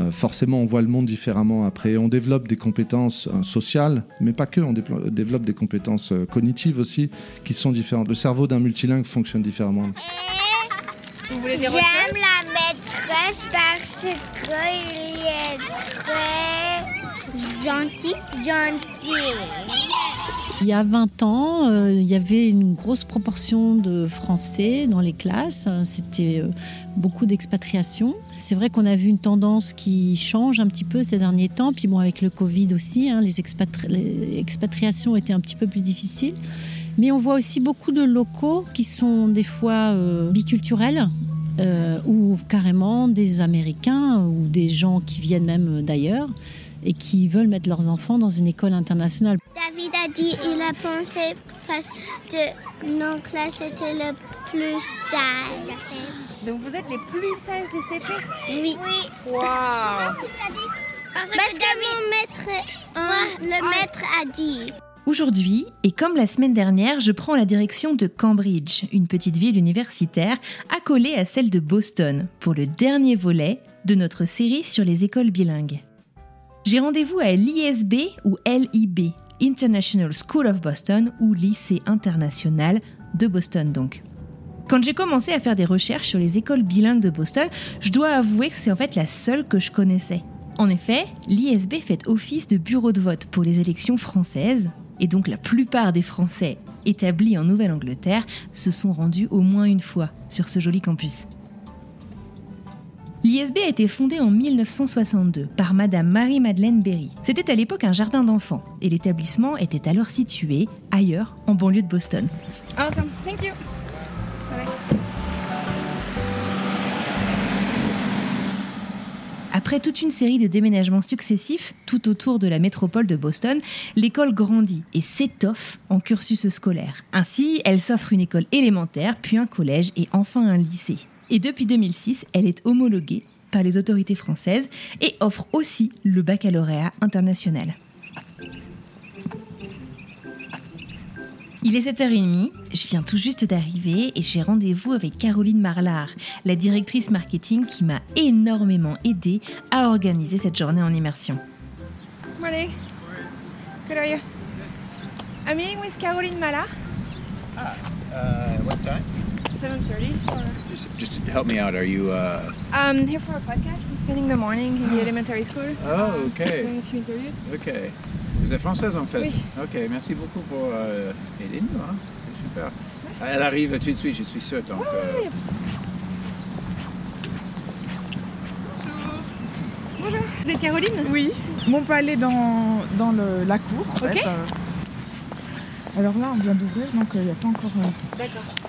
Euh, forcément, on voit le monde différemment après. On développe des compétences euh, sociales, mais pas que. On déplo- développe des compétences euh, cognitives aussi qui sont différentes. Le cerveau d'un multilingue fonctionne différemment. J'aime la maîtresse parce qu'il est très gentil. Gentil. Il y a 20 ans, euh, il y avait une grosse proportion de Français dans les classes. C'était euh, beaucoup d'expatriation. C'est vrai qu'on a vu une tendance qui change un petit peu ces derniers temps. Puis bon, avec le Covid aussi, hein, les, expatri- les expatriations étaient un petit peu plus difficiles. Mais on voit aussi beaucoup de locaux qui sont des fois euh, biculturels. euh, ou carrément des Américains ou des gens qui viennent même d'ailleurs et qui veulent mettre leurs enfants dans une école internationale. David a dit il a pensé parce que nos classes étaient le plus sage. Donc vous êtes les plus sages des CP Oui. Waouh Parce, que, mon maître, moi, le maître a dit. Aujourd'hui, et comme la semaine dernière, je prends la direction de Cambridge, une petite ville universitaire accolée à celle de Boston, pour le dernier volet de notre série sur les écoles bilingues. J'ai rendez-vous à l'ISB ou LIB, International School of Boston ou lycée international de Boston donc. Quand j'ai commencé à faire des recherches sur les écoles bilingues de Boston, je dois avouer que c'est en fait la seule que je connaissais. En effet, l'ISB fait office de bureau de vote pour les élections françaises, et donc la plupart des Français établis en Nouvelle-Angleterre se sont rendus au moins une fois sur ce joli campus. L'ISB a été fondée en 1962 par Madame Marie-Madeleine Berry. C'était à l'époque un jardin d'enfants et l'établissement était alors situé ailleurs, en banlieue de Boston. Awesome, thank you. Après toute une série de déménagements successifs tout autour de la métropole de Boston, l'école grandit et s'étoffe en cursus scolaire. Ainsi, elle s'offre une école élémentaire, puis un collège et enfin un lycée. Et depuis 2006, elle est homologuée par les autorités françaises et offre aussi le baccalauréat international. Il est 7h30, je viens tout juste d'arriver et j'ai rendez-vous avec Caroline Marlard, la directrice marketing qui m'a énormément aidée à organiser cette journée en immersion. Morning. Good are you? I'm meeting with Caroline Mala, Uh, what time? 7.30. Just, just help me out. Are you? Uh... Um, here for a podcast. I'm spending the morning in the elementary school. Oh, okay. Doing a few interviews. Ok. Vous êtes française en fait. Oui. Ok. Merci beaucoup pour euh, aider nous. Hein. C'est super. Elle arrive tout de suite. Je suis sûr. Donc. euh, Bonjour. Vous êtes Caroline? Oui, mon palais dans, dans le- la cour. En Ok. fait, euh. Alors là, on vient d'ouvrir, donc il n'y a pas encore euh,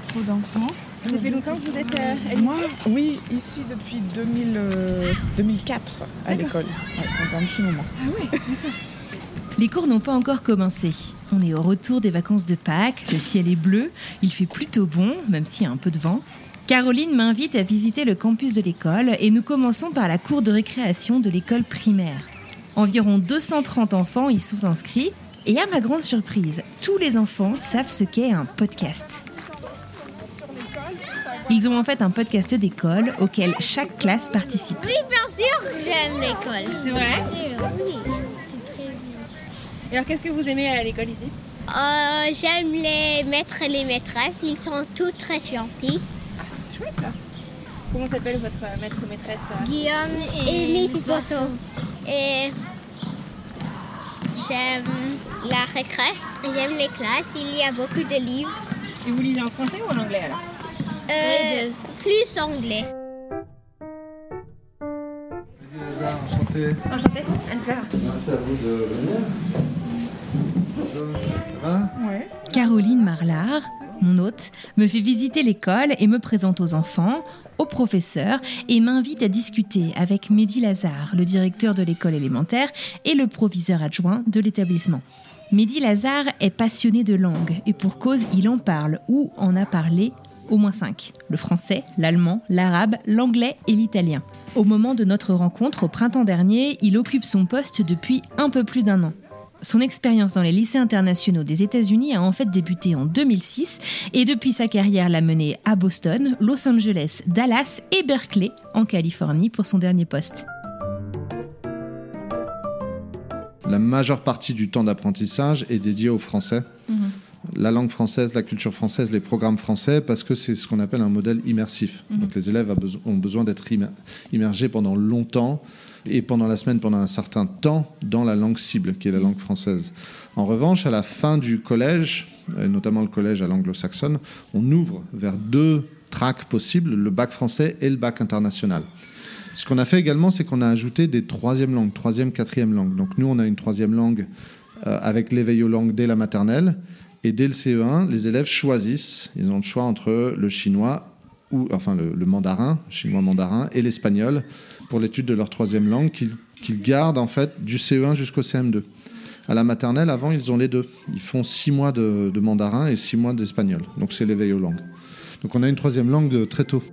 trop d'enfants. Ça fait longtemps que vous êtes euh, à Moi, oui, ici depuis 2000, euh, 2004 à l'école. Ouais, donc un petit moment. Les cours n'ont pas encore commencé. On est au retour des vacances de Pâques, le ciel est bleu, il fait plutôt bon, même s'il y a un peu de vent. Caroline m'invite à visiter le campus de l'école et nous commençons par la cour de récréation de l'école primaire. Environ 230 enfants y sont inscrits Et à ma grande surprise, tous les enfants savent ce qu'est un podcast. Ils ont en fait un podcast d'école auquel chaque classe participe. Oui, bien sûr, j'aime l'école. C'est vrai Bien sûr, oui. C'est très bien. Et alors, qu'est-ce que vous aimez à l'école ici? Euh, j'aime les maîtres et les maîtresses. Ils sont tous très gentils. Ah, c'est chouette ça. Comment s'appelle votre maître ou maîtresse euh? Guillaume et, Miss Bosso. Et j'aime la récré. J'aime les classes. Il y a beaucoup de livres. Et vous lisez en français ou en anglais alors? Euh, plus anglais. enchanté. Enchantée, Anne-Fleur. Merci à vous de venir. Caroline Marlard, mon hôte, me fait visiter l'école et me présente aux enfants, aux professeurs et m'invite à discuter avec Mehdi Lazare, le directeur de l'école élémentaire et le proviseur adjoint de l'établissement. Mehdi Lazare est passionné de langue et pour cause, il en parle ou en a parlé au moins cinq le français, l'allemand, l'arabe, l'anglais et l'italien. Au moment de notre rencontre au printemps dernier, il occupe son poste depuis un peu plus d'un an. Son expérience dans les lycées internationaux des États-Unis a en fait débuté en 2006 et depuis sa carrière l'a mené à Boston, Los Angeles, Dallas et Berkeley en Californie pour son dernier poste. La majeure partie du temps d'apprentissage est dédiée au français. La langue française, la culture française, les programmes français, parce que c'est ce qu'on appelle un modèle immersif. Donc les élèves ont besoin d'être immer- immergés pendant longtemps et pendant la semaine, pendant un certain temps, dans la langue cible, qui est la langue française. En revanche, à la fin du collège, notamment le collège à l'anglo-saxonne, on ouvre vers deux tracks possibles, le bac français et le bac international. Ce qu'on a fait également, c'est qu'on a ajouté des troisièmes langues, troisième, quatrième langue. Donc nous, on a une troisième langue euh, avec l'éveil aux langues dès la maternelle. Et dès le CE1, les élèves choisissent, ils ont le choix entre le chinois, ou enfin le, le mandarin, chinois mandarin, et l'espagnol pour l'étude de leur troisième langue qu'ils gardent en fait du CE1 jusqu'au CM2. À la maternelle, avant, ils ont les deux. Ils font six mois de, de mandarin et six mois d'espagnol. Donc c'est l'éveil aux langues. Donc on a une troisième langue euh, très tôt.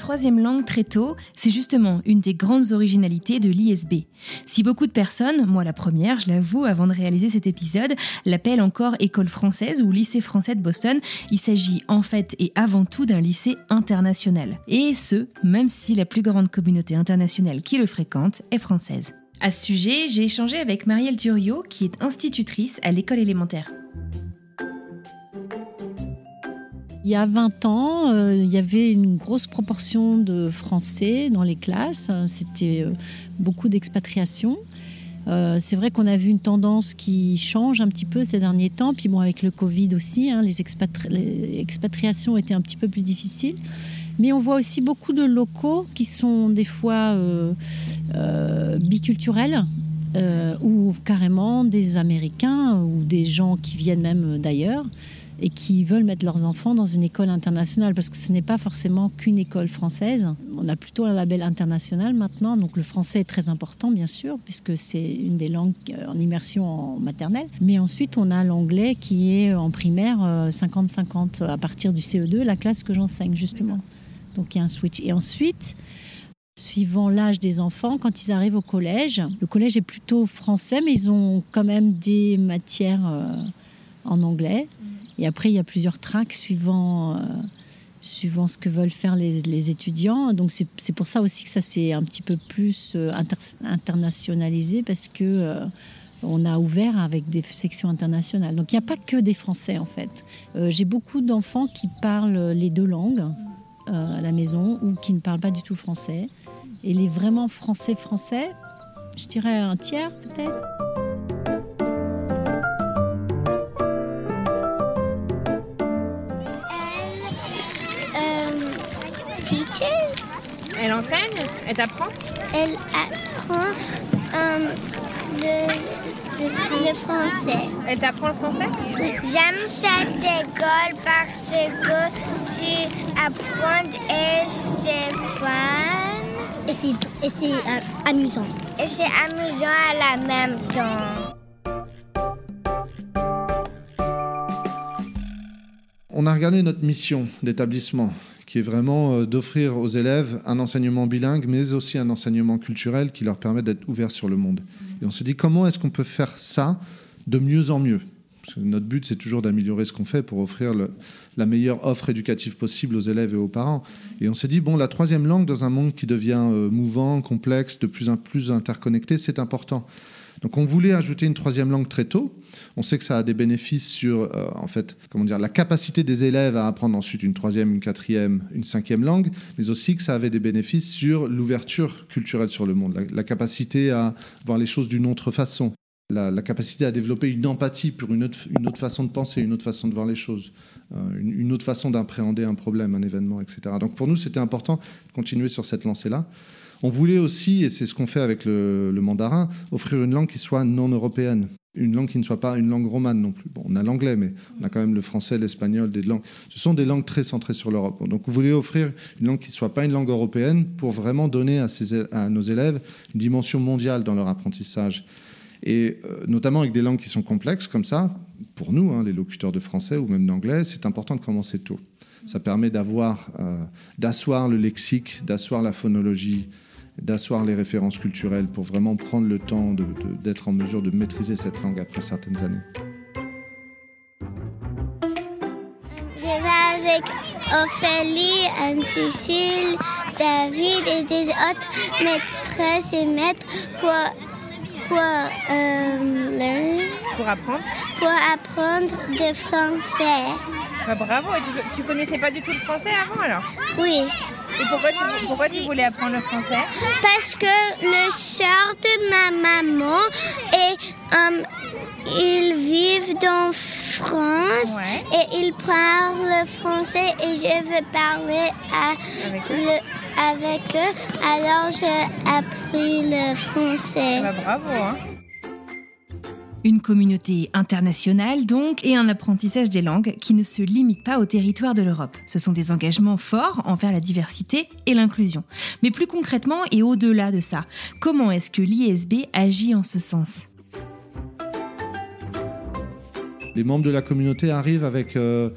Troisième langue très tôt, c'est justement une des grandes originalités de l'ISB. Si beaucoup de personnes, moi la première, je l'avoue, avant de réaliser cet épisode, l'appellent encore école française ou lycée français de Boston, il s'agit en fait et avant tout d'un lycée international. Et ce, même si la plus grande communauté internationale qui le fréquente est française. À ce sujet, j'ai échangé avec Marielle Turiot, qui est institutrice à l'école élémentaire. Il y a 20 ans, euh, il y avait une grosse proportion de Français dans les classes. C'était euh, beaucoup d'expatriation. Euh, c'est vrai qu'on a vu une tendance qui change un petit peu ces derniers temps. Puis bon, avec le Covid aussi, hein, les, expatri- les expatriations étaient un petit peu plus difficiles. Mais on voit aussi beaucoup de locaux qui sont des fois biculturels ou carrément des Américains ou des gens qui viennent même d'ailleurs et qui veulent mettre leurs enfants dans une école internationale parce que ce n'est pas forcément qu'une école française. On a plutôt un label international maintenant, donc le français est très important bien sûr puisque c'est une des langues euh, en immersion en maternelle. Mais ensuite on a l'anglais qui est en primaire euh, 50-50 à partir du CE2, la classe que j'enseigne justement. Donc il y a un switch. Et ensuite, suivant l'âge des enfants, quand ils arrivent au collège, le collège est plutôt français, mais ils ont quand même des matières euh, en anglais. Et après, il y a plusieurs tracks suivant, euh, suivant ce que veulent faire les, les étudiants. Donc c'est pour ça aussi que ça s'est un petit peu plus euh, inter- internationalisé, parce que euh, on a ouvert avec des sections internationales. Donc il n'y a pas que des Français en fait. J'ai beaucoup d'enfants qui parlent les deux langues à la maison ou qui ne parlent pas du tout français. Et les vraiment français-français, je dirais un tiers peut-être. Elle enseigne? Elle t'apprend? Elle apprend euh, le, le- le français. Elle t'apprend le français? J'aime cette école parce que tu apprends et c'est fun. Et c'est, et c'est euh, amusant. Et c'est amusant à la même temps. On a regardé notre mission d'établissement qui est vraiment euh, d'offrir aux élèves un enseignement bilingue, mais aussi un enseignement culturel qui leur permet d'être ouverts sur le monde. Et on s'est dit comment est-ce qu'on peut faire ça de mieux en mieux? Notre but, c'est toujours d'améliorer ce qu'on fait pour offrir la meilleure offre éducative possible aux élèves et aux parents. Et on s'est dit, bon, la troisième langue dans un monde qui devient euh, mouvant, complexe, de plus en plus interconnecté, c'est important. Donc on voulait ajouter une troisième langue très tôt. On sait que ça a des bénéfices sur, euh, en fait, comment dire, la capacité des élèves à apprendre ensuite une troisième, une quatrième, une cinquième langue, mais aussi que ça avait des bénéfices sur l'ouverture culturelle sur le monde, la capacité à voir les choses d'une autre façon la, capacité à développer une empathie pour une autre, une façon de penser, une autre façon de voir les choses, euh, une, autre façon d'appréhender un problème, un événement, etc. Donc pour nous, c'était important de continuer sur cette lancée-là. On voulait aussi, et c'est ce qu'on fait avec le, mandarin, offrir une langue qui soit non européenne. Une langue qui ne soit pas une langue romane non plus. Bon, on a l'anglais, mais on a quand même le français, l'espagnol, des langues. Ce sont des langues très centrées sur l'Europe. Donc, on voulait offrir une langue qui ne soit pas une langue européenne pour vraiment donner à, à nos élèves une dimension mondiale dans leur apprentissage et euh, notamment avec des langues qui sont complexes comme ça, pour nous, hein, les locuteurs de français ou même d'anglais, c'est important de commencer tôt. Ça permet d'avoir, euh, d'asseoir le lexique, d'asseoir la phonologie, d'asseoir les références culturelles pour vraiment prendre le temps d'être en mesure de maîtriser cette langue après certaines années. Je vais avec Ophélie, Anne-Cécile, David et des autres maîtresses et maîtres pour pour, euh, pour apprendre Pour apprendre le français. Bah, bravo, et tu, connaissais pas du tout le français avant alors? Oui. Et pourquoi tu, pourquoi tu voulais apprendre le français? Parce que le soeur de ma maman et euh, ils vivent dans France et ils parlent français et je veux parler avec eux. avec eux. Alors j'ai appris le français. Ah bah, bravo. Hein. Une communauté internationale donc et un apprentissage des langues qui ne se limite pas au territoire de l'Europe. Ce sont des engagements forts envers la diversité et l'inclusion. Mais plus concrètement et au-delà de ça, comment est-ce que l'ISB agit en ce sens? Les membres de la communauté arrivent avec... Euh,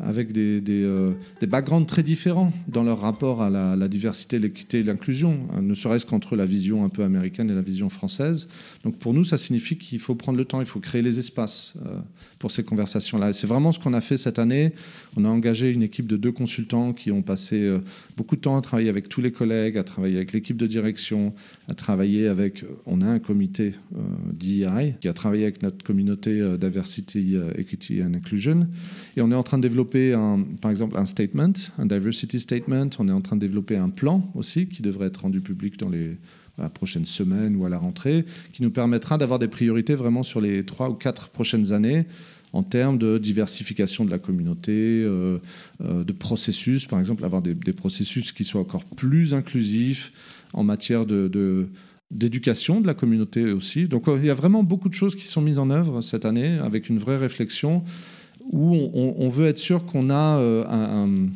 avec des, euh, des, backgrounds très différents dans leur rapport à la, diversité, l'équité et l'inclusion, hein, ne serait-ce qu'entre la vision un peu américaine et la vision française. Donc pour nous, ça signifie qu'il faut prendre le temps, il faut créer les espaces euh, pour ces conversations-là. Et c'est vraiment ce qu'on a fait cette année. On a engagé une équipe de deux consultants qui ont passé euh, beaucoup de temps à travailler avec tous les collègues, à travailler avec l'équipe de direction, à travailler avec... On a un comité d'EI qui a travaillé avec notre communauté Diversity, Equity and Inclusion. Et on est en train de développer par exemple un statement, un diversity statement. On est en train de développer un plan aussi qui devrait être rendu public dans les prochaines semaines ou à la rentrée, qui nous permettra d'avoir des priorités vraiment sur les trois ou quatre prochaines années en termes de diversification de la communauté, euh, euh, de processus, par exemple, avoir des, processus qui soient encore plus inclusifs en matière d'éducation de la communauté aussi. Donc il y a vraiment beaucoup de choses qui sont mises en œuvre cette année avec une vraie réflexion où on, veut être sûr qu'on a euh,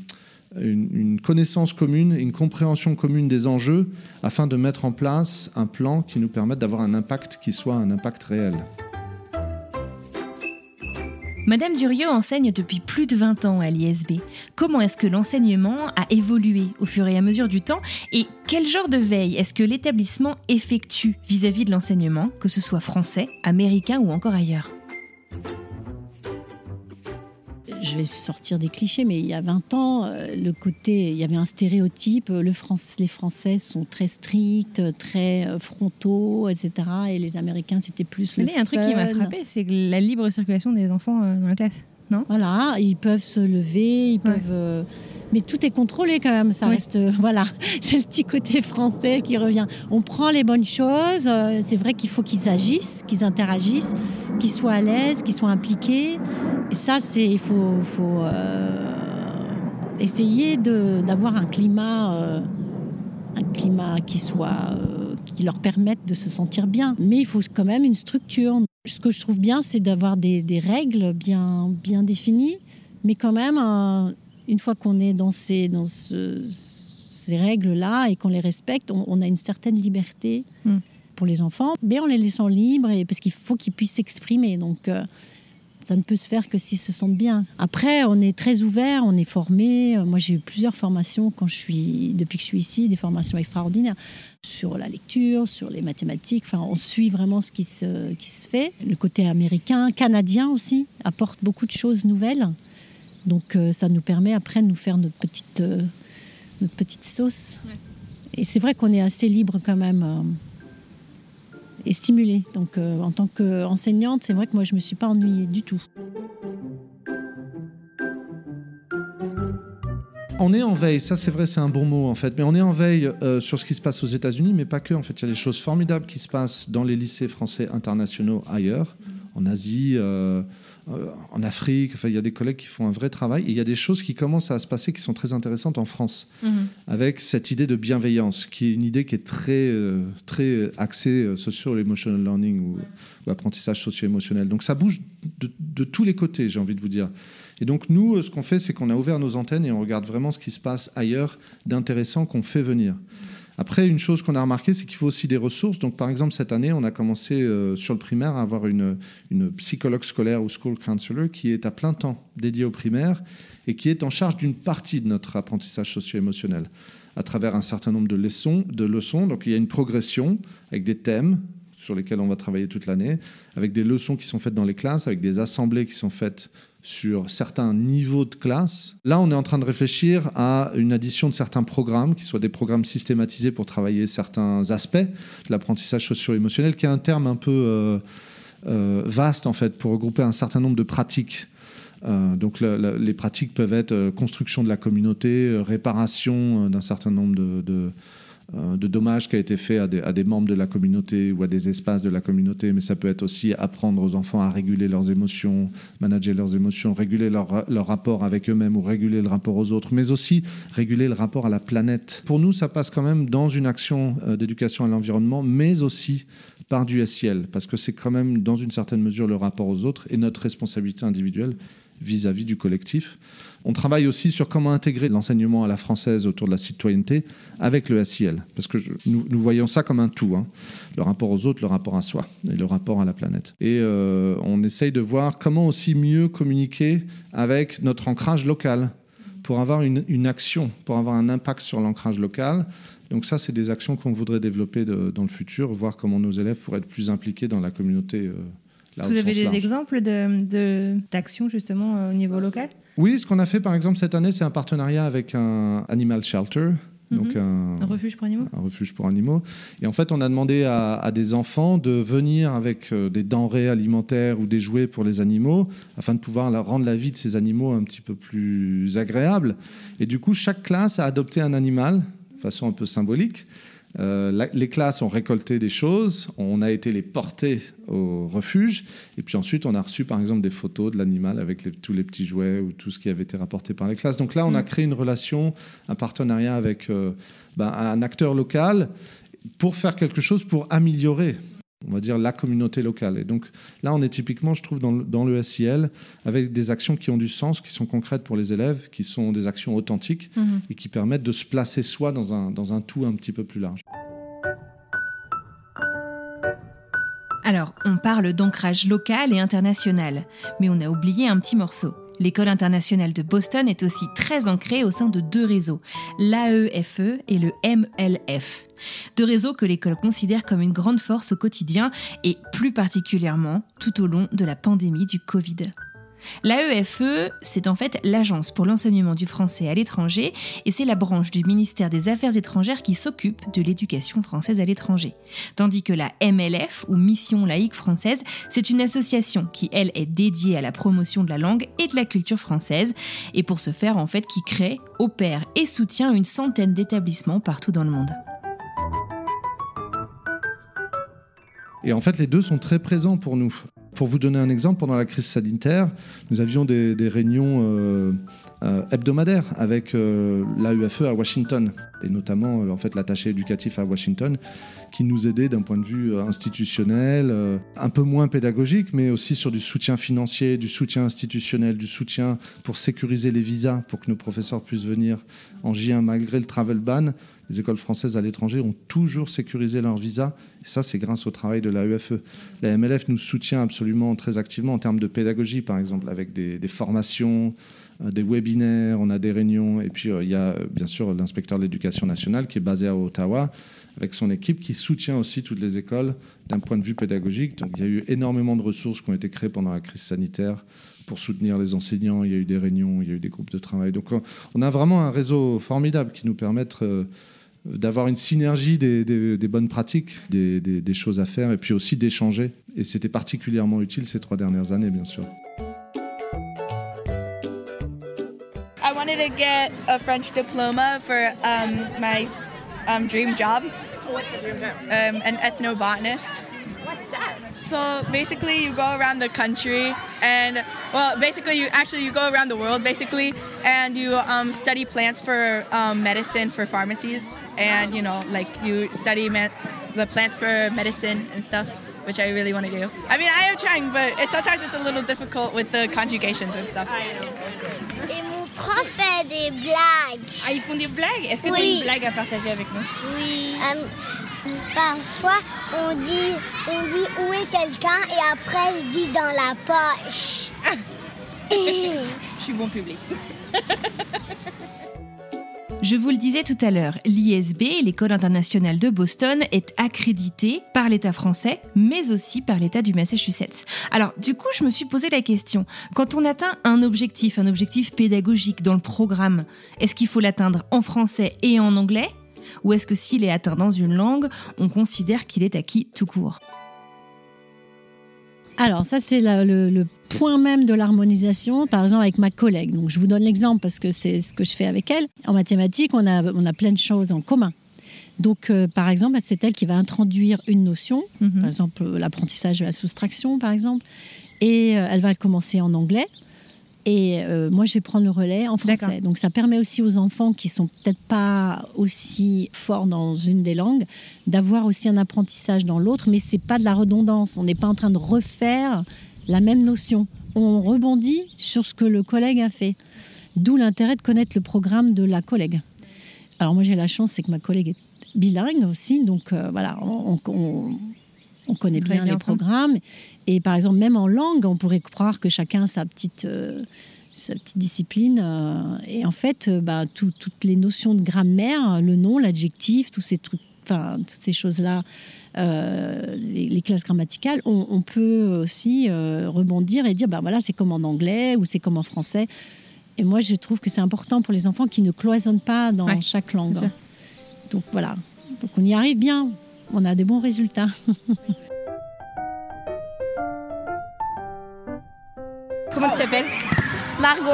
une, connaissance commune, une compréhension commune des enjeux, afin de mettre en place un plan qui nous permette d'avoir un impact qui soit un impact réel. Madame Durieux enseigne depuis plus de 20 ans à l'ISB. Comment est-ce que l'enseignement a évolué au fur et à mesure du temps et quel genre de veille est-ce que l'établissement effectue vis-à-vis de l'enseignement, que ce soit français, américain ou encore ailleurs? Je vais sortir des clichés, mais il y a 20 ans, euh, le côté, il y avait un stéréotype. Le les Français sont très stricts, très euh, frontaux, etc. Et les Américains, c'était plus le. Il y a un truc qui m'a frappé, c'est la libre circulation des enfants euh, dans la classe, non? Voilà, ils peuvent se lever, ils peuvent mais tout est contrôlé quand même. Ça reste, euh, voilà, c'est le petit côté français qui revient. On prend les bonnes choses. Euh, c'est vrai qu'il faut qu'ils agissent, qu'ils interagissent, qu'ils soient à l'aise, qu'ils soient impliqués. Et ça, c'est il faut, faut euh, essayer d'avoir un climat, un climat qui soit qui leur permette de se sentir bien. Mais il faut quand même une structure. Ce que je trouve bien, c'est d'avoir des, des, règles bien, bien définies, mais quand même une fois qu'on est dans ces, dans ces règles-là et qu'on les respecte, on, a une certaine liberté hmm. pour les enfants, mais en les laissant libres, et, parce qu'il faut qu'ils puissent s'exprimer. Donc, euh, Ça ne peut se faire que s'ils se sentent bien. Après, on est très ouvert, on est formé. Moi, j'ai eu plusieurs formations quand je suis, depuis que je suis ici, des formations extraordinaires sur la lecture, sur les mathématiques. Enfin, on suit vraiment ce qui se, qui se fait. Le côté américain, canadien aussi, apporte beaucoup de choses nouvelles. Donc, euh, ça nous permet après de nous faire notre petite, euh, notre petite sauce. Et c'est vrai qu'on est assez libre quand même. euh, et stimulé. Donc, euh, en tant qu'enseignante, c'est vrai que moi, je ne me suis pas ennuyée du tout. On est en veille, ça c'est vrai, c'est un bon mot en fait, mais on est en veille euh, sur ce qui se passe aux États-Unis, mais pas que. En fait, il y a des choses formidables qui se passent dans les lycées français internationaux ailleurs, en Asie, euh, en Afrique. Enfin, il y a des collègues qui font un vrai travail et il y a des choses qui commencent à se passer qui sont très intéressantes en France, avec cette idée de bienveillance, qui est une idée qui est très, euh, très axée euh, social-emotional learning ou, ou apprentissage socio-émotionnel. Donc ça bouge de, de tous les côtés, j'ai envie de vous dire. Et donc nous, euh, ce qu'on fait, c'est qu'on a ouvert nos antennes et on regarde vraiment ce qui se passe ailleurs d'intéressant qu'on fait venir. Après, une chose qu'on a remarqué, c'est qu'il faut aussi des ressources. Donc, par exemple, cette année, on a commencé euh, sur le primaire à avoir une, psychologue scolaire ou school counselor qui est à plein temps dédiée au primaire et qui est en charge d'une partie de notre apprentissage socio-émotionnel à travers un certain nombre de leçons, de leçons. Donc, il y a une progression avec des thèmes sur lesquels on va travailler toute l'année, avec des leçons qui sont faites dans les classes, avec des assemblées qui sont faites sur certains niveaux de classe. Là, on est en train de réfléchir à une addition de certains programmes, qui soient des programmes systématisés pour travailler certains aspects de l'apprentissage socio-émotionnel, qui est un terme un peu euh, euh, vaste, en fait, pour regrouper un certain nombre de pratiques. Euh, donc le- le- les pratiques peuvent être construction de la communauté, réparation d'un certain nombre de, de dommages qui a été fait à des, membres de la communauté ou à des espaces de la communauté, mais ça peut être aussi apprendre aux enfants à réguler leurs émotions, manager leurs émotions, réguler leur, leur rapport avec eux-mêmes ou réguler le rapport aux autres, mais aussi réguler le rapport à la planète. Pour nous, ça passe quand même dans une action euh, d'éducation à l'environnement, mais aussi par du SIL, parce que c'est quand même dans une certaine mesure le rapport aux autres et notre responsabilité individuelle vis-à-vis du collectif. On travaille aussi sur comment intégrer l'enseignement à la française autour de la citoyenneté avec le SIL, parce que nous, voyons ça comme un tout, hein. le rapport aux autres, le rapport à soi et le rapport à la planète. Et euh, on essaye de voir comment aussi mieux communiquer avec notre ancrage local pour avoir une, action, pour avoir un impact sur l'ancrage local. Donc ça, c'est des actions qu'on voudrait développer dans le futur, voir comment nos élèves pourraient être plus impliqués dans la communauté. euh, Vous avez des large. exemples d'actions de, d'actions justement au niveau local? Oui, ce qu'on a fait par exemple cette année, c'est un partenariat avec un animal shelter, donc un, Un refuge pour animaux? un refuge pour animaux. Et en fait, on a demandé à, à des enfants de venir avec euh, des denrées alimentaires ou des jouets pour les animaux, afin de pouvoir la- rendre la vie de ces animaux un petit peu plus agréable. Et du coup, chaque classe a adopté un animal, de façon un peu symbolique. Euh, la- les classes ont récolté des choses, on a été les porter au refuge, et puis ensuite on a reçu par exemple des photos de l'animal avec les- tous les petits jouets ou tout ce qui avait été rapporté par les classes. Donc là, on a créé une relation, un partenariat avec euh, ben, un acteur local pour faire quelque chose pour améliorer, on va dire, la communauté locale. Et donc là, on est typiquement, je trouve, dans le, dans le SIL, avec des actions qui ont du sens, qui sont concrètes pour les élèves, qui sont des actions authentiques Mhm. et qui permettent de se placer soi dans un, dans un tout un petit peu plus large. Alors, on parle d'ancrage local et international, mais on a oublié un petit morceau. L'école internationale de Boston est aussi très ancrée au sein de deux réseaux, l'AEFE E et le MLF. Deux réseaux que l'école considère comme une grande force au quotidien et plus particulièrement tout au long de la pandémie du Covid. L'AEFE, E, c'est en fait l'Agence pour l'enseignement du français à l'étranger et c'est la branche du ministère des Affaires étrangères qui s'occupe de l'éducation française à l'étranger. Tandis que la MLF, ou Mission laïque française, c'est une association qui, elle, est dédiée à la promotion de la langue et de la culture française et pour ce faire, en fait, qui crée, opère et soutient une centaine d'établissements partout dans le monde. Et en fait, les deux sont très présents pour nous. Pour vous donner un exemple, pendant la crise sanitaire, nous avions des, réunions euh, euh, hebdomadaires avec euh, l'AEFE à Washington, et notamment en fait l'attaché éducatif à Washington, qui nous aidait d'un point de vue institutionnel, un peu moins pédagogique, mais aussi sur du soutien financier, du soutien institutionnel, du soutien pour sécuriser les visas, pour que nos professeurs puissent venir en J1 malgré le travel ban les écoles françaises à l'étranger ont toujours sécurisé leur visa. Et ça, c'est grâce au travail de l'AEFE. La MLF nous soutient absolument très activement en termes de pédagogie, par exemple, avec des, formations, euh, des webinaires, on a des réunions. Et puis, euh, il y a bien sûr l'inspecteur de l'éducation nationale qui est basé à Ottawa, avec son équipe qui soutient aussi toutes les écoles d'un point de vue pédagogique. Donc, il y a eu énormément de ressources qui ont été créées pendant la crise sanitaire pour soutenir les enseignants. Il y a eu des réunions, il y a eu des groupes de travail. Donc, on a vraiment un réseau formidable qui nous permet euh, d'avoir une synergie des, bonnes pratiques, des, choses à faire, et puis aussi d'échanger. Et c'était particulièrement utile ces trois dernières années, bien sûr. I wanted to get a French diploma for um, my um, dream job. What's your dream job? Um, an ethnobotanist. What's that? So basically, you go around the country, and well, basically, you actually you go around the world, basically, and you um, study plants for um, medicine for pharmacies, and you know, like you study the plants for medicine and stuff. Which I really want to do. I mean, I am trying, but it, sometimes it's a little difficult with the conjugations and stuff. I know. Et mon prof fait des blagues. Ah, ils font des blagues? Est-ce que oui. tu as une blague à partager avec nous? Oui. Um, Parfois, on dit, on dit où est quelqu'un et après, il dit dans la poche. Je suis bon public. Je vous le disais tout à l'heure, l'ISB, l'École internationale de Boston, est accréditée par l'État français, mais aussi par l'État du Massachusetts. Alors, du coup, je me suis posé la question, quand on atteint un objectif, un objectif pédagogique dans le programme, est-ce qu'il faut l'atteindre en français et en anglais? Ou est-ce que s'il est atteint dans une langue, on considère qu'il est acquis tout court? Alors ça c'est le, point même de l'harmonisation, par exemple avec ma collègue. Donc je vous donne l'exemple parce que c'est ce que je fais avec elle. En mathématiques, on a, on a plein de choses en commun. Donc euh, par exemple, c'est elle qui va introduire une notion, mhm. par exemple l'apprentissage de la soustraction par exemple, et euh, elle va commencer en anglais. Et euh, moi, je vais prendre le relais en français. Donc, ça permet aussi aux enfants qui sont peut-être pas aussi forts dans une des langues d'avoir aussi un apprentissage dans l'autre. Mais c'est pas de la redondance. On n'est pas en train de refaire la même notion. On rebondit sur ce que le collègue a fait. D'où l'intérêt de connaître le programme de la collègue. Alors moi, j'ai la chance, c'est que ma collègue est bilingue aussi. Donc euh, voilà, on, on connaît bien, les programmes. Et par exemple, même en langue, on pourrait croire que chacun a sa petite, euh, sa petite discipline. Euh, et en fait, euh, bah, toutes les notions de grammaire, le nom, l'adjectif, tous ces trucs, enfin, toutes ces choses-là, les, classes grammaticales, on, peut aussi rebondir et dire, bah, voilà, c'est comme en anglais ou c'est comme en français. Et moi, je trouve que c'est important pour les enfants qui ne cloisonnent pas dans chaque langue. Donc voilà, donc on y arrive bien on a des bons résultats. Comment tu t'appelles? Margot.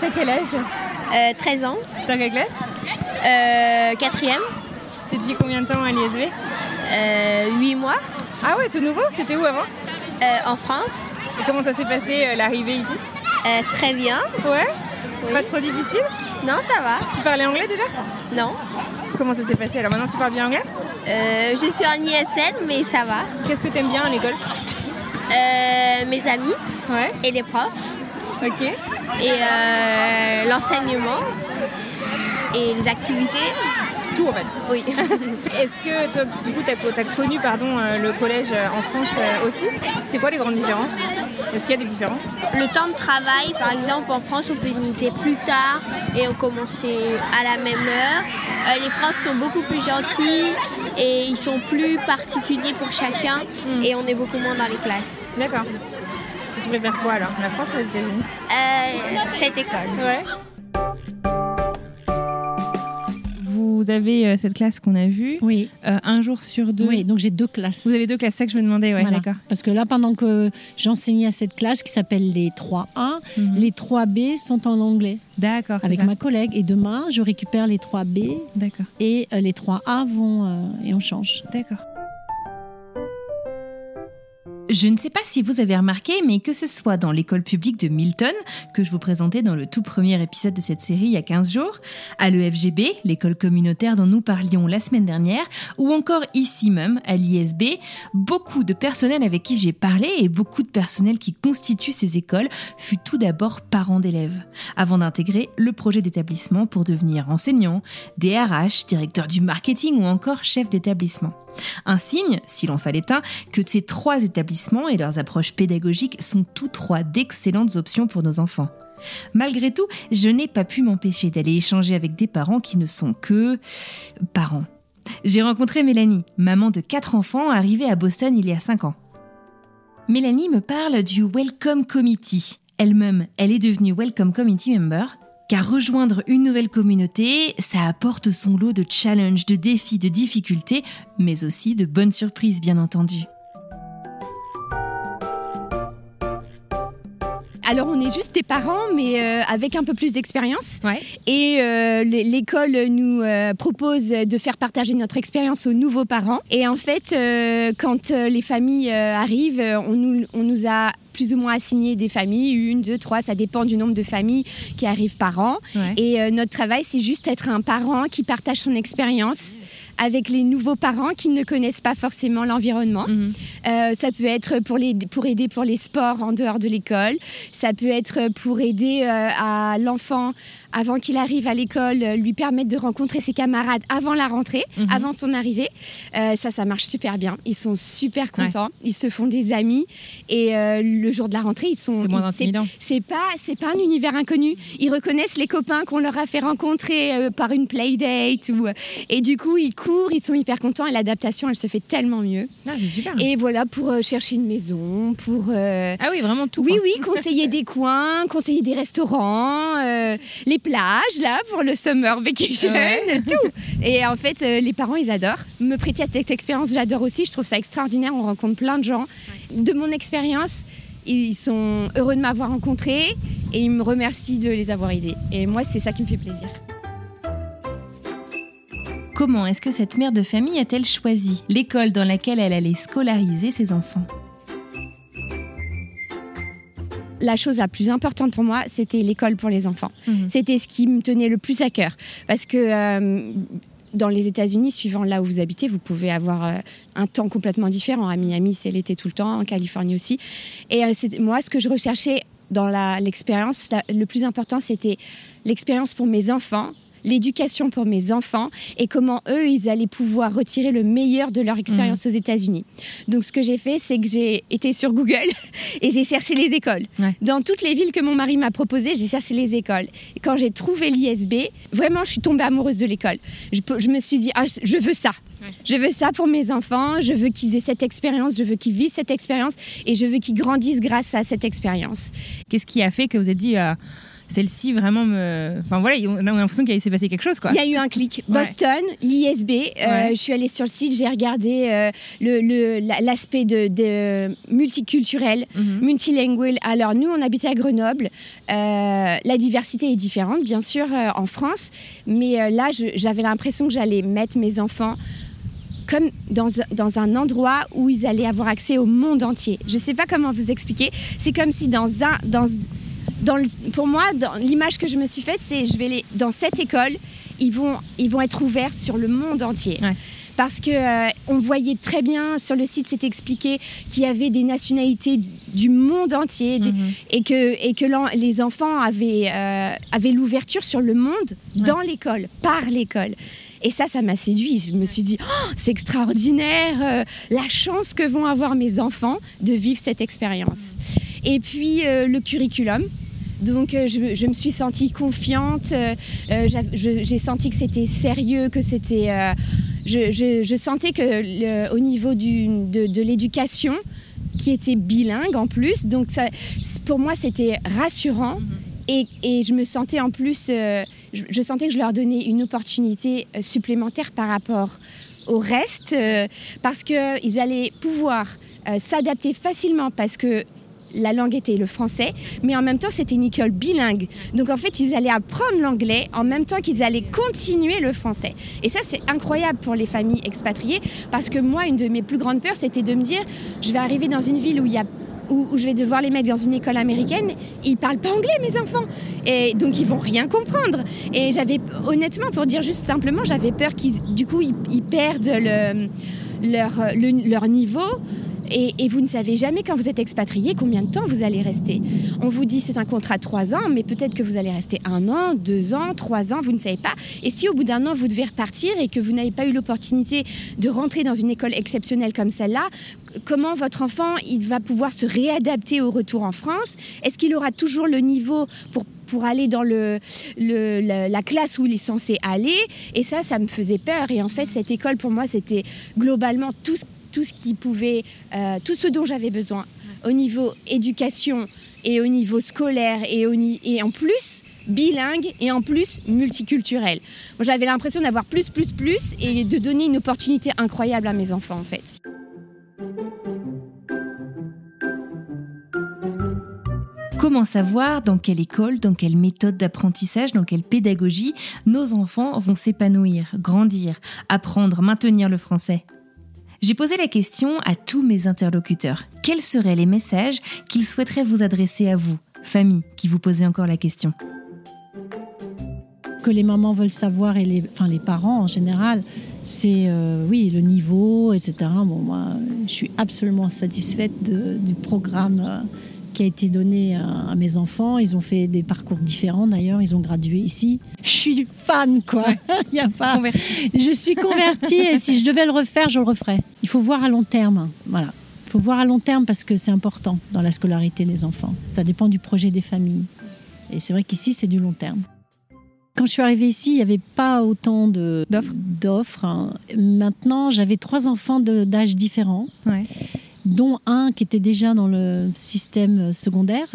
T'as quel âge? 13 euh, ans. T'as quelle classe? Euh, Quatrième. T'es depuis combien de temps à l'ISV? Euh, 8 mois. Ah ouais, tout nouveau? T'étais où avant? Euh, En France. Et comment ça s'est passé l'arrivée ici? Très bien. Ouais? Pas trop difficile? Non, ça va. Tu parlais anglais déjà? Non. Comment ça s'est passé Alors maintenant tu parles bien anglais euh, Je suis en ISL mais ça va. Qu'est-ce que tu aimes bien à l'école euh, Mes amis ouais. et les profs. Ok. Et euh, l'enseignement et les activités. Tout en fait Oui. Est-ce que toi, du coup, tu as, connu pardon, euh, le collège euh, en France euh, aussi? C'est quoi les grandes différences? Est-ce qu'il y a des différences? Le temps de travail, par exemple, en France, on finissait plus tard et on commençait à la même heure. les profs sont beaucoup plus gentils et ils sont plus particuliers pour chacun hmm. et on est beaucoup moins dans les classes. D'accord. Tu préfères quoi alors? La France ou les États-Unis? Cette école. Ouais. Vous avez euh, cette classe qu'on a vue. Oui. Euh, un jour sur deux. Oui, donc j'ai deux classes. Vous avez deux classes, c'est ça que je me demandais, ouais, d'accord. Parce que là, pendant que j'enseignais à cette classe qui s'appelle les 3A, mhm. les 3B sont en anglais. D'accord. Avec ma collègue. Et demain, je récupère les 3B. D'accord. Et euh, les 3A vont. et on change. D'accord. Je ne sais pas si vous avez remarqué, mais que ce soit dans l'école publique de Milton, que je vous présentais dans le tout premier épisode de cette série il y a 15 jours, à l'EFGB, l'école communautaire dont nous parlions la semaine dernière, ou encore ici même, à l'ISB, beaucoup de personnel avec qui j'ai parlé et beaucoup de personnel qui constitue ces écoles fut tout d'abord parents d'élèves, avant d'intégrer le projet d'établissement pour devenir enseignant, DRH, directeur du marketing ou encore chef d'établissement. Un signe, s'il en fallait un, que ces trois établissements et leurs approches pédagogiques sont tous trois d'excellentes options pour nos enfants. Malgré tout, je n'ai pas pu m'empêcher d'aller échanger avec des parents qui ne sont que parents. J'ai rencontré Mélanie, maman de quatre enfants arrivée à Boston il y a cinq ans. Mélanie me parle du Welcome Committee. Elle-même, elle est devenue Welcome Committee member car rejoindre une nouvelle communauté, ça apporte son lot de challenges, de défis, de difficultés, mais aussi de bonnes surprises bien entendu. Alors on est juste des parents, mais euh, avec un peu plus d'expérience. Ouais. Et euh, l'école nous euh, propose de faire partager notre expérience aux nouveaux parents. Et en fait, quand les familles arrivent, on nous, on nous a plus ou moins assigné des familles, une, deux, trois, ça dépend du nombre de familles qui arrivent par an. Ouais. Et euh, notre travail, c'est juste être un parent qui partage son expérience avec les nouveaux parents qui ne connaissent pas forcément l'environnement. Mhm. Euh, ça peut être pour, les, pour aider pour les sports en dehors de l'école. Ça peut être pour aider euh, à l'enfant avant qu'il arrive à l'école, lui permettre de rencontrer ses camarades avant la rentrée, Mhm. avant son arrivée. Euh, ça, ça marche super bien. Ils sont super contents. Ils se font des amis. Et euh, le jour de la rentrée, ils sont. C'est moins intimidant. c'est pas c'est pas un univers inconnu. Ils reconnaissent les copains qu'on leur a fait rencontrer euh, par une playdate ou euh, et du coup ils courent, ils sont hyper contents et l'adaptation elle se fait tellement mieux. Ah, c'est super. Et voilà pour euh, chercher une maison, pour euh, Ah oui, vraiment tout. oui quoi. oui conseiller des coins, conseiller des restaurants, les plages là pour le summer vacation, Ouais. tout. Et en fait les parents ils adorent. Me prêter à cette expérience j'adore aussi. Je trouve ça extraordinaire. On rencontre plein de gens. De mon expérience ils sont heureux de m'avoir rencontré et ils me remercient de les avoir aidés. Et moi, c'est ça qui me fait plaisir. Comment est-ce que cette mère de famille a-t-elle choisi l'école dans laquelle elle allait scolariser ses enfants? La chose la plus importante pour moi, c'était l'école pour les enfants. Mhm. C'était ce qui me tenait le plus à cœur. Parce que euh, dans les États-Unis, suivant là où vous habitez, vous pouvez avoir euh, un temps complètement différent. À Miami, c'est l'été tout le temps, en Californie aussi. Et euh, moi, ce que je recherchais dans l'expérience, le plus important, c'était l'expérience pour mes enfants l'éducation pour mes enfants et comment eux, ils allaient pouvoir retirer le meilleur de leur expérience aux États-Unis. Donc, ce que j'ai fait, c'est que j'ai été sur Google et j'ai cherché les écoles. Ouais. Dans toutes les villes que mon mari m'a proposées, j'ai cherché les écoles. Et quand j'ai trouvé l'ISB, vraiment, je suis tombée amoureuse de l'école. Je, me suis dit, ah, je veux ça. Je veux ça pour mes enfants, je veux qu'ils aient cette expérience, je veux qu'ils vivent cette expérience et je veux qu'ils grandissent grâce à cette expérience. Qu'est-ce qui a fait que vous êtes dit, ah, celle-ci vraiment me. Enfin voilà, on a l'impression qu'il s'est passé quelque chose quoi. Il y a eu un clic. Ouais. Boston, l'ISB. euh, Ouais. Je suis allée sur le site, j'ai regardé euh, le- le- la- l'aspect de, de multiculturel, Mhm. multilingual. Alors nous, on habitait à Grenoble. Euh, la diversité est différente, bien sûr, en France. Mais là, j'avais l'impression que j'allais mettre mes enfants comme dans, dans un endroit où ils allaient avoir accès au monde entier. Je ne sais pas comment vous expliquer. C'est comme si dans un... Dans, dans le- pour moi, dans l'image que je me suis faite, c'est je vais les, dans cette école, ils vont, ils vont être ouverts sur le monde entier. Ouais. Parce que euh, on voyait très bien sur le site, c'était expliqué qu'il y avait des nationalités du monde entier des- Mhm. et que, et que les enfants avaient, euh, avaient l'ouverture sur le monde dans l'école, par l'école. Et ça, ça m'a séduit. Je me suis dit, Oh, c'est extraordinaire, euh, la chance que vont avoir mes enfants de vivre cette expérience. Et puis le curriculum. Donc euh, je, je me suis sentie confiante, euh, euh, j'ai senti que c'était sérieux, que c'était... je, je- je sentais que le- au niveau du- de, de l'éducation, qui était bilingue en plus, donc ça, pour moi c'était rassurant. Et, et je me sentais en plus, euh, je, je sentais que je leur donnais une opportunité supplémentaire par rapport au reste, euh, parce qu'ils allaient pouvoir euh, s'adapter facilement, parce que la langue était le français, mais en même temps c'était une école bilingue. Donc en fait ils allaient apprendre l'anglais en même temps qu'ils allaient continuer le français. Et ça c'est incroyable pour les familles expatriées parce que moi une de mes plus grandes peurs c'était de me dire je vais arriver dans une ville où je vais devoir les mettre dans une école américaine, ils parlent pas anglais mes enfants et donc ils vont rien comprendre. Et j'avais honnêtement pour dire juste simplement, j'avais peur qu'ils du coup ils, perdent le, leur, leur niveau et, vous ne savez jamais quand vous êtes expatrié combien de temps vous allez rester. On vous dit c'est un contrat de trois ans, mais peut-être que vous allez rester un an, deux ans, trois ans, vous ne savez pas. Et si au bout d'un an vous devez repartir et que vous n'avez pas eu l'opportunité de rentrer dans une école exceptionnelle comme celle-là, comment votre enfant il va pouvoir se réadapter au retour en France? Est-ce qu'il aura toujours le niveau pour pour aller dans le, la, la, classe où il est censé aller? Et ça, ça me faisait peur. Et en fait, cette école, pour moi, c'était globalement tout ce euh, tout ce dont j'avais besoin au niveau éducation et au niveau scolaire et, et en plus bilingue et en plus multiculturel. J'avais l'impression d'avoir plus, plus, plus et de donner une opportunité incroyable à mes enfants en fait. Comment savoir dans quelle école, dans quelle méthode d'apprentissage, dans quelle pédagogie nos enfants vont s'épanouir, grandir, apprendre, maintenir le français? J'ai posé la question à tous mes interlocuteurs. Quels seraient les messages qu'ils souhaiteraient vous adresser à vous, famille, qui vous posez encore la question? Que les mamans veulent savoir, et les, parents en général, c'est euh, oui le niveau, etc. Bon, moi, je suis absolument satisfaite du programme. Euh, qui a été donné à, mes enfants. Ils ont fait des parcours différents d'ailleurs. Ils ont gradué ici. Je suis fan, quoi. Il y a pas. Je suis convertie et si je devais le refaire, je le referais. Il faut voir à long terme. Voilà. Il faut voir à long terme parce que c'est important dans la scolarité des enfants. Ça dépend du projet des familles. Et c'est vrai qu'ici, c'est du long terme. Quand je suis arrivée ici, il n'y avait pas autant d'offres. Hein. Maintenant, j'avais trois enfants d'âge différents. Ouais dont un qui était déjà dans le système secondaire.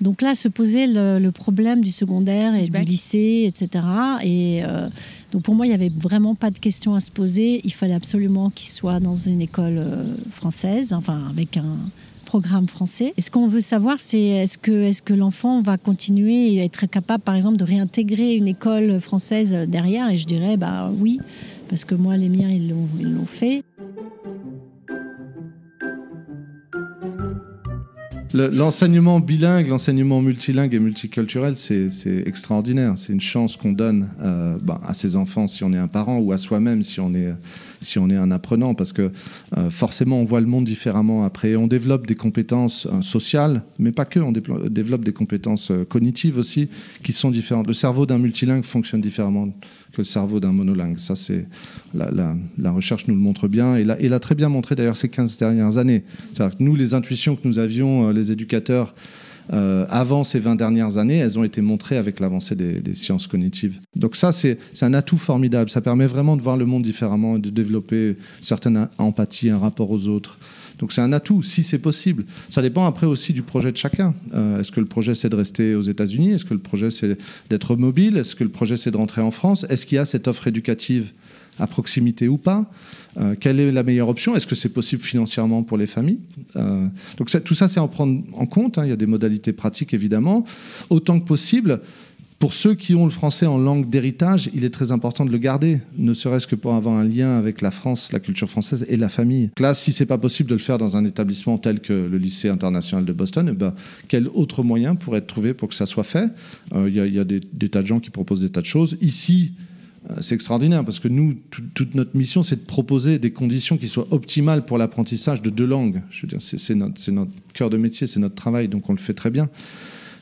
Donc là se posait le, problème du secondaire et du, lycée, etc. Et euh, donc pour moi, il n'y avait vraiment pas de question à se poser. Il fallait absolument qu'il soit dans une école euh, française, enfin avec un programme français. Et ce qu'on veut savoir, c'est est-ce que, est que l'enfant va continuer et être capable, par exemple, de réintégrer une école française derrière? Et je dirais, bah oui, parce que moi, les miens, ils l'ont fait. L'enseignement bilingue, l'enseignement multilingue et multiculturel, c'est extraordinaire. C'est une chance qu'on donne euh, bah, à ses enfants si on est un parent ou à soi-même si on est si on est un apprenant, parce que euh, forcément on voit le monde différemment après. On développe des compétences euh, sociales, mais pas que. On développe des compétences cognitives aussi qui sont différentes. Le cerveau d'un multilingue fonctionne différemment que le cerveau d'un monolingue. Ça, c'est la, recherche nous le montre bien et l'a, très bien montré d'ailleurs ces 15 dernières années. C'est-à-dire que nous, les intuitions que nous avions, euh, les éducateurs, euh, avant ces 20 dernières années, elles ont été montrées avec l'avancée des, sciences cognitives. Donc ça, c'est, un atout formidable. Ça permet vraiment de voir le monde différemment et de développer certaine empathie, un rapport aux autres. Donc c'est un atout, si c'est possible. Ça dépend après aussi du projet de chacun. Euh, est-ce que le projet c'est de rester aux États-Unis? Est-ce que le projet c'est d'être mobile? Est-ce que le projet c'est de rentrer en France? Est-ce qu'il y a cette offre éducative à proximité ou pas euh, Quelle est la meilleure option? Est-ce que c'est possible financièrement pour les familles? Euh, Donc tout ça, c'est en prendre en compte. Hein. Il y a des modalités pratiques, évidemment. Autant que possible, pour ceux qui ont le français en langue d'héritage, il est très important de le garder, ne serait-ce que pour avoir un lien avec la France, la culture française et la famille. Là, si c'est pas possible de le faire dans un établissement tel que le lycée international de Boston, eh ben, quel autre moyen pourrait être trouvé pour que ça soit fait? Euh, Il y a, des, tas de gens qui proposent des tas de choses. Ici, c'est extraordinaire parce que nous, toute notre mission, c'est de proposer des conditions qui soient optimales pour l'apprentissage de deux langues. Je veux dire, c'est notre, notre cœur de métier, c'est notre travail, donc on le fait très bien.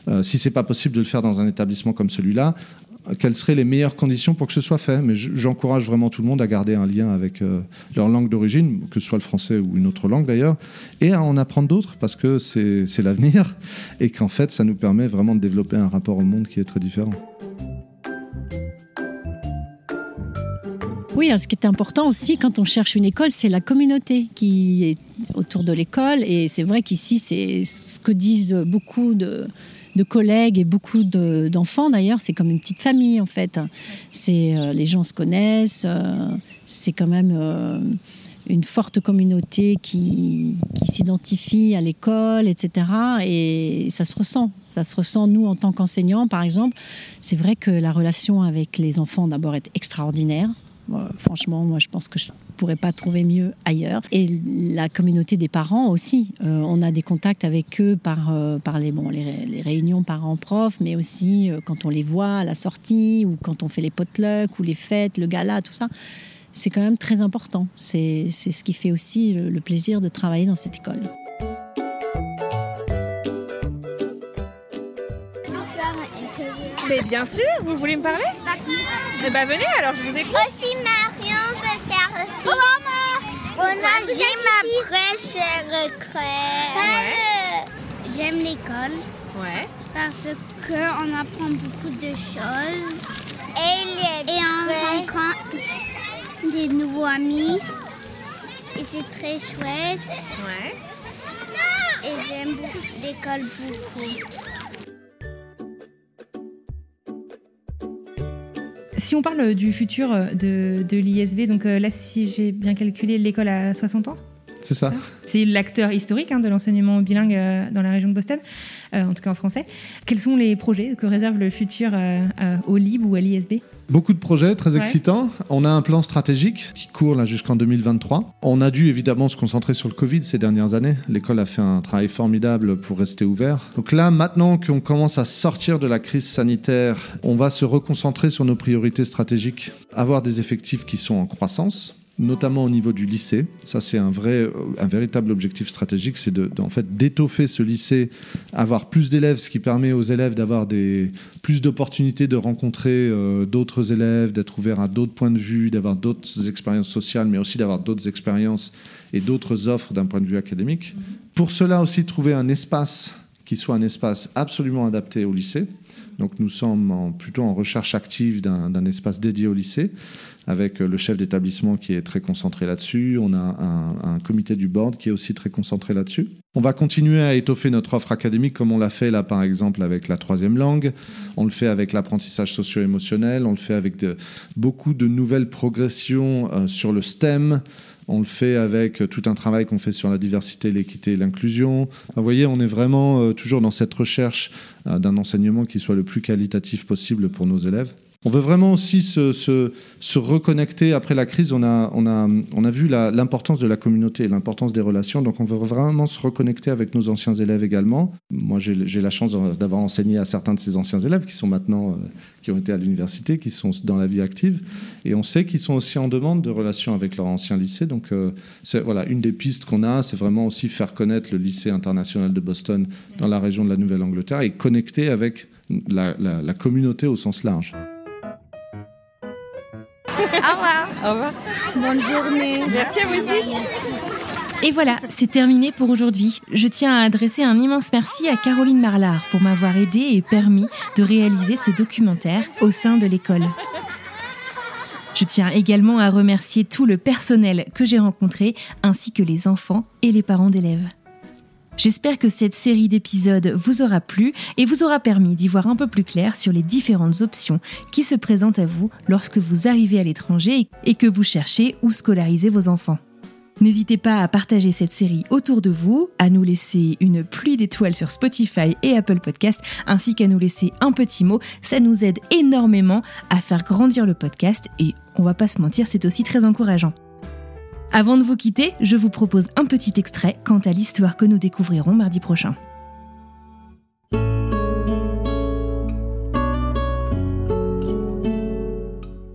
Euh, si c'est pas possible de le faire dans un établissement comme celui-là, euh, quelles seraient les meilleures conditions pour que ce soit fait? Mais j'encourage vraiment tout le monde à garder un lien avec euh, leur langue d'origine, que ce soit le français ou une autre langue d'ailleurs, et à en apprendre d'autres parce que c'est l'avenir et qu'en fait ça nous permet vraiment de développer un rapport au monde qui est très différent. Oui, ce qui est important aussi quand on cherche une école, c'est la communauté qui est autour de l'école. Et c'est vrai qu'ici, c'est ce que disent beaucoup de, collègues et beaucoup d'enfants d'ailleurs. C'est comme une petite famille en fait. C'est euh, les gens se connaissent. Euh, c'est quand même euh, une forte communauté qui s'identifie à l'école, etc. Et ça se ressent. Ça se ressent, nous, en tant qu'enseignants, par exemple. C'est vrai que la relation avec les enfants, d'abord, est extraordinaire. Euh, franchement, moi, je pense que je pourrais pas trouver mieux ailleurs. Et la communauté des parents aussi. Euh, on a des contacts avec eux par, euh, par les, bon, les, les réunions parents-prof, mais aussi euh, quand on les voit à la sortie ou quand on fait les potlucks ou les fêtes, le gala, tout ça. C'est quand même très important. C'est c'est ce qui fait aussi le, le plaisir de travailler dans cette école. Mais bien sûr, vous voulez me parler? Eh ben venez alors, je vous écoute. Aussi, Marion veut faire aussi. On a j'aime ma préférée crème. J'aime l'école Ouais. parce qu'on apprend beaucoup de choses. Et, on rencontre des nouveaux amis. Et c'est très chouette. Ouais. Et j'aime l'école beaucoup. Si on parle du futur de, de l'ISB, donc euh, là, si j'ai bien calculé, l'école a 60 ans? C'est ça. C'est l'acteur historique hein, de l'enseignement bilingue euh, dans la région de Boston, euh, en tout cas en français. Quels sont les projets que réserve le futur euh, au LIB ou à l'ISB Beaucoup de projets très Ouais. excitants. On a un plan stratégique qui court là jusqu'en 2023. On a dû évidemment se concentrer sur le Covid ces dernières années. L'école a fait un travail formidable pour rester ouvert. Donc là, maintenant qu'on commence à sortir de la crise sanitaire, on va se reconcentrer sur nos priorités stratégiques. Avoir des effectifs qui sont en croissance notamment au niveau du lycée. Ça, c'est un euh, un véritable objectif stratégique, c'est en fait d'étoffer ce lycée, avoir plus d'élèves, ce qui permet aux élèves d'avoir plus d'opportunités de rencontrer euh, d'autres élèves, d'être ouvert à d'autres points de vue, d'avoir d'autres expériences sociales, mais aussi d'avoir d'autres expériences et d'autres offres d'un point de vue académique. Pour cela aussi, trouver un espace qui soit un espace absolument adapté au lycée. Donc nous sommes plutôt en recherche active d'un espace dédié au lycée, avec euh, le chef d'établissement qui est très concentré là-dessus. On a un, comité du board qui est aussi très concentré là-dessus. On va continuer à étoffer notre offre académique comme on l'a fait là par exemple avec la troisième langue. On le fait avec l'apprentissage socio-émotionnel. On le fait avec beaucoup de nouvelles progressions euh, sur le STEM. On le fait avec euh, tout un travail qu'on fait sur la diversité, l'équité et l'inclusion. Vous voyez, on est vraiment toujours dans cette recherche d'un enseignement qui soit le plus qualitatif possible pour nos élèves. On veut vraiment aussi se, reconnecter après la crise. On a, vu l'importance de la communauté et l'importance des relations. Donc, on veut vraiment se reconnecter avec nos anciens élèves également. Moi, j'ai la chance d'avoir enseigné à certains de ces anciens élèves qui sont maintenant, euh, qui ont été à l'université, qui sont dans la vie active. Et on sait qu'ils sont aussi en demande de relations avec leur ancien lycée. Donc, euh, voilà, une des pistes qu'on a, c'est vraiment aussi faire connaître le lycée international de Boston dans la région de la Nouvelle-Angleterre et connecter avec la communauté au sens large. Au revoir. Bonne journée. Merci à vous aussi. Et voilà, c'est terminé pour aujourd'hui. Je tiens à adresser un immense merci à Caroline Marlard pour m'avoir aidé et permis de réaliser ce documentaire au sein de l'école. Je tiens également à remercier tout le personnel que j'ai rencontré, ainsi que les enfants et les parents d'élèves. J'espère que cette série d'épisodes vous aura plu et vous aura permis d'y voir un peu plus clair sur les différentes options qui se présentent à vous lorsque vous arrivez à l'étranger et que vous cherchez où scolariser vos enfants. N'hésitez pas à partager cette série autour de vous, à nous laisser une pluie d'étoiles sur Spotify et Apple Podcast, ainsi qu'à nous laisser un petit mot. Ça nous aide énormément à faire grandir le podcast et on va pas se mentir, c'est aussi très encourageant. Avant de vous quitter, je vous propose un petit extrait quant à l'histoire que nous découvrirons mardi prochain.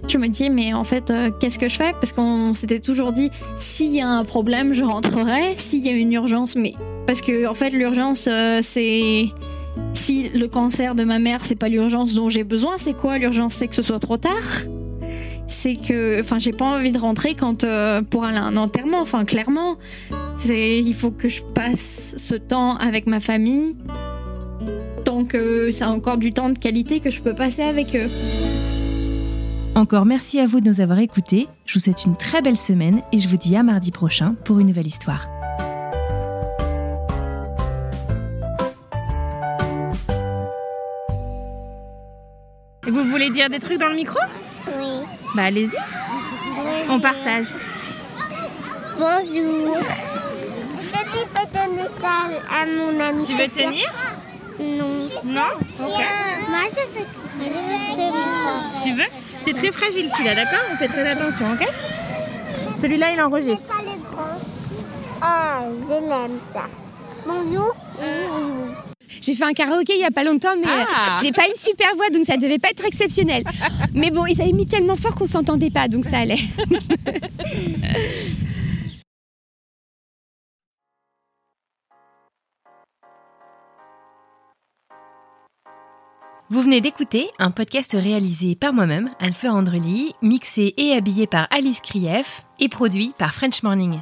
Je me dis, mais en fait, euh, qu'est-ce que je fais? Parce qu'on s'était toujours dit, s'il y a un problème, je rentrerai. S'il y a une urgence, mais. Parce que, en fait, l'urgence, euh, c'est. Si le cancer de ma mère, c'est pas l'urgence dont j'ai besoin, c'est quoi l'urgence? C'est que ce soit trop tard? C'est que. Enfin, j'ai pas envie de rentrer quand. euh, pour aller à un enterrement, enfin, clairement. C'est, il faut que je passe ce temps avec ma famille. Tant que c'est encore du temps de qualité que je peux passer avec eux. Encore merci à vous de nous avoir écoutés. Je vous souhaite une très belle semaine et je vous dis à mardi prochain pour une nouvelle histoire. Et vous voulez dire des trucs dans le micro? Bah allez-y. On partage. Bonjour. À mon ami Tu veux tenir? Non. Non? Ok. Moi je veux. Tu veux? C'est très fragile celui-là, d'accord? On fait très attention, ok? Celui-là, il enregistre. Ah, je l'aime ça. Bonjour. Oui, oui. J'ai fait un karaoké il y a pas longtemps, mais euh, Ah. j'ai pas une super voix, donc ça devait pas être exceptionnel. Mais bon, ils avaient mis tellement fort qu'on s'entendait pas, donc ça allait. Vous venez d'écouter un podcast réalisé par moi-même, Anne-Fleur Andrely, mixé et habillé par Alice Krief et produit par French Morning.